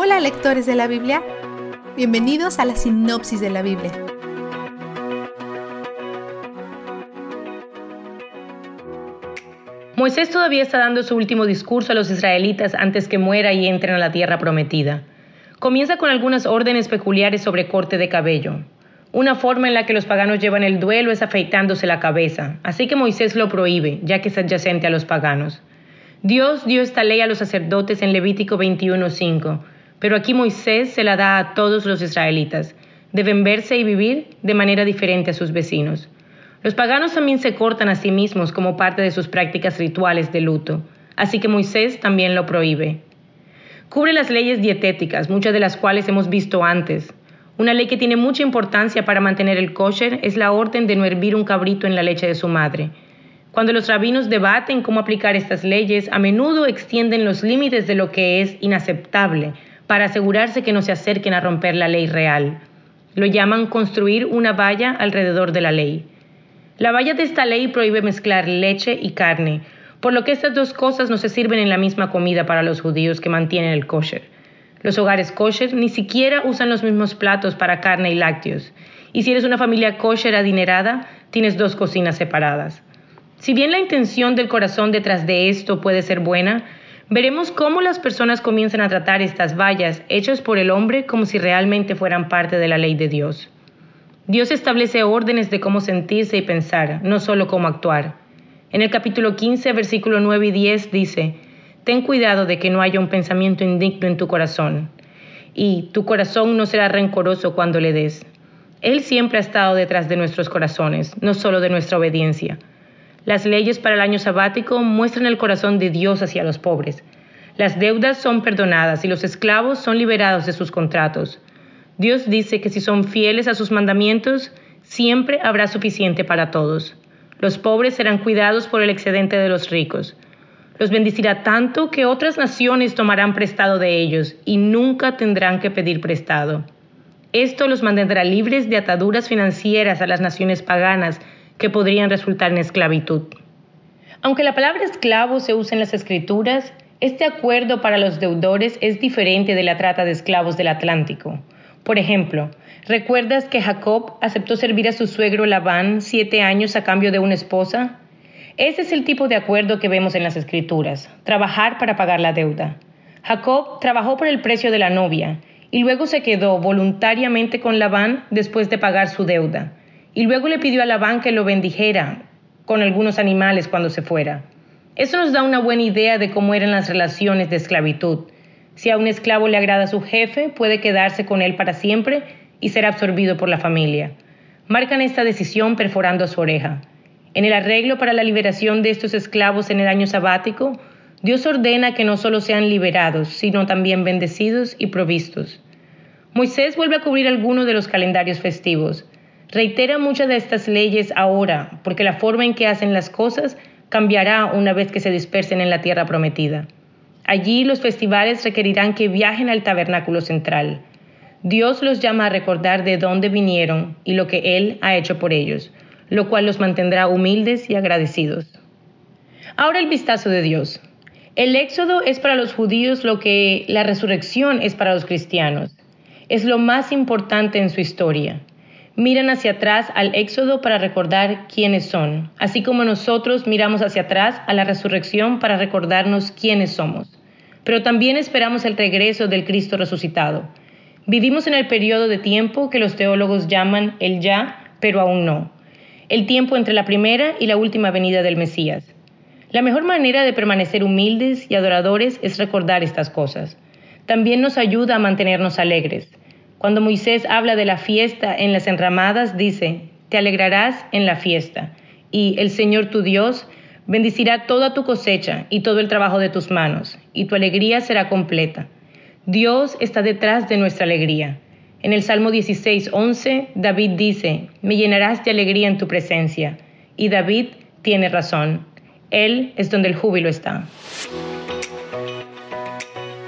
Hola lectores de la Biblia, bienvenidos a la sinopsis de la Biblia. Moisés todavía está dando su último discurso a los israelitas antes que muera y entren a la tierra prometida. Comienza con algunas órdenes peculiares sobre corte de cabello. Una forma en la que los paganos llevan el duelo es afeitándose la cabeza, así que Moisés lo prohíbe, ya que es adyacente a los paganos. Dios dio esta ley a los sacerdotes en Levítico 21:5, pero aquí Moisés se la da a todos los israelitas. Deben verse y vivir de manera diferente a sus vecinos. Los paganos también se cortan a sí mismos como parte de sus prácticas rituales de luto, así que Moisés también lo prohíbe. Cubre las leyes dietéticas, muchas de las cuales hemos visto antes. Una ley que tiene mucha importancia para mantener el kosher es la orden de no hervir un cabrito en la leche de su madre. Cuando los rabinos debaten cómo aplicar estas leyes, a menudo extienden los límites de lo que es inaceptable para asegurarse que no se acerquen a romper la ley real. Lo llaman construir una valla alrededor de la ley. La valla de esta ley prohíbe mezclar leche y carne, por lo que estas dos cosas no se sirven en la misma comida para los judíos que mantienen el kosher. Los hogares kosher ni siquiera usan los mismos platos para carne y lácteos, y si eres una familia kosher adinerada, tienes dos cocinas separadas. Si bien la intención del corazón detrás de esto puede ser buena, veremos cómo las personas comienzan a tratar estas vallas hechas por el hombre como si realmente fueran parte de la ley de Dios. Dios establece órdenes de cómo sentirse y pensar, no solo cómo actuar. En el capítulo 15, versículo 9 y 10 dice, Ten cuidado de que no haya un pensamiento indigno en tu corazón, y tu corazón no será rencoroso cuando le des. Él siempre ha estado detrás de nuestros corazones, no solo de nuestra obediencia. Las leyes para el año sabático muestran el corazón de Dios hacia los pobres. Las deudas son perdonadas y los esclavos son liberados de sus contratos. Dios dice que si son fieles a sus mandamientos, siempre habrá suficiente para todos. Los pobres serán cuidados por el excedente de los ricos. Los bendecirá tanto que otras naciones tomarán prestado de ellos y nunca tendrán que pedir prestado. Esto los mantendrá libres de ataduras financieras a las naciones paganas que podrían resultar en esclavitud. Aunque la palabra esclavo se usa en las escrituras, este acuerdo para los deudores es diferente de la trata de esclavos del Atlántico. Por ejemplo, ¿recuerdas que Jacob aceptó servir a su suegro Labán siete años a cambio de una esposa? Ese es el tipo de acuerdo que vemos en las escrituras, trabajar para pagar la deuda. Jacob trabajó por el precio de la novia y luego se quedó voluntariamente con Labán después de pagar su deuda. Y luego le pidió a Labán que lo bendijera con algunos animales cuando se fuera. Eso nos da una buena idea de cómo eran las relaciones de esclavitud si a un esclavo le agrada su jefe, puede quedarse con él para siempre y ser absorbido por la familia. Marcan esta decisión perforando su oreja. En el arreglo para la liberación de estos esclavos en el año sabático, Dios ordena que no solo sean liberados, sino también bendecidos y provistos. Moisés vuelve a cubrir algunos de los calendarios festivos. Reitera muchas de estas leyes ahora, porque la forma en que hacen las cosas cambiará una vez que se dispersen en la tierra prometida. Allí los festivales requerirán que viajen al tabernáculo central. Dios los llama a recordar de dónde vinieron y lo que Él ha hecho por ellos, lo cual los mantendrá humildes y agradecidos. Ahora el vistazo de Dios. El éxodo es para los judíos lo que la resurrección es para los cristianos. Es lo más importante en su historia. Miran hacia atrás al éxodo para recordar quiénes son, así como nosotros miramos hacia atrás a la resurrección para recordarnos quiénes somos pero también esperamos el regreso del Cristo resucitado. Vivimos en el periodo de tiempo que los teólogos llaman el ya, pero aún no, el tiempo entre la primera y la última venida del Mesías. La mejor manera de permanecer humildes y adoradores es recordar estas cosas. También nos ayuda a mantenernos alegres. Cuando Moisés habla de la fiesta en las enramadas, dice, te alegrarás en la fiesta, y el Señor tu Dios Bendicirá toda tu cosecha y todo el trabajo de tus manos, y tu alegría será completa. Dios está detrás de nuestra alegría. En el Salmo 16, 11, David dice, me llenarás de alegría en tu presencia. Y David tiene razón. Él es donde el júbilo está.